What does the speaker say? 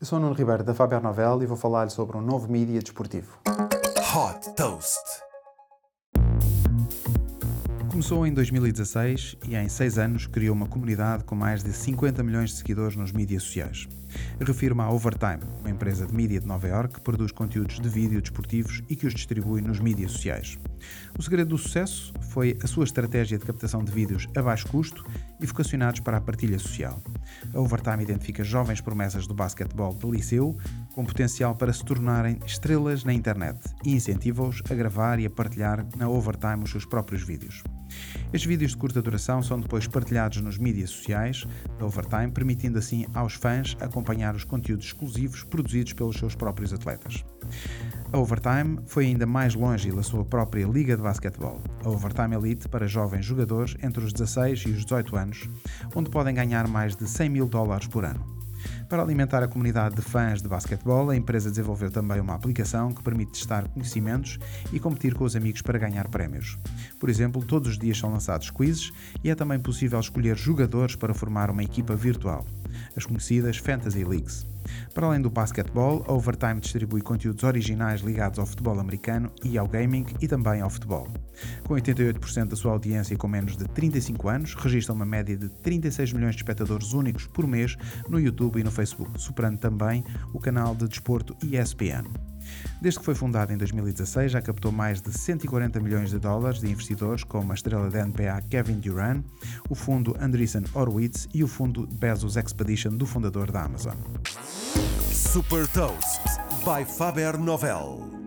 Eu sou o Nuno Ribeiro da Faber Novel e vou falar-lhe sobre um novo mídia desportivo. Hot Toast. Começou em 2016 e em seis anos criou uma comunidade com mais de 50 milhões de seguidores nos mídias sociais. Refiro-me à Overtime, uma empresa de mídia de Nova York que produz conteúdos de vídeo desportivos e que os distribui nos mídias sociais. O segredo do sucesso foi a sua estratégia de captação de vídeos a baixo custo e vocacionados para a partilha social. A Overtime identifica jovens promessas do basquetebol de liceu com potencial para se tornarem estrelas na internet e incentiva-os a gravar e a partilhar na Overtime os seus próprios vídeos. Estes vídeos de curta duração são depois partilhados nos mídias sociais da Overtime, permitindo assim aos fãs acompanhar os conteúdos exclusivos produzidos pelos seus próprios atletas. A Overtime foi ainda mais longe e sua própria liga de basquetebol, a Overtime Elite para jovens jogadores entre os 16 e os 18 anos, onde podem ganhar mais de 100 mil dólares por ano. Para alimentar a comunidade de fãs de basquetebol, a empresa desenvolveu também uma aplicação que permite testar conhecimentos e competir com os amigos para ganhar prémios. Por exemplo, todos os dias são lançados quizzes e é também possível escolher jogadores para formar uma equipa virtual, as conhecidas Fantasy Leagues. Para além do basquetebol, a Overtime distribui conteúdos originais ligados ao futebol americano e ao gaming e também ao futebol. Com 88% da sua audiência com menos de 35 anos, registra uma média de 36 milhões de espectadores únicos por mês no YouTube e no Facebook, superando também o canal de desporto ESPN. Desde que foi fundado em 2016, já captou mais de 140 milhões de dólares de investidores, como a estrela da NBA Kevin Durant, o fundo Andreessen Horowitz e o fundo Bezos Expedition do fundador da Amazon. Super Toast by Faber Novel.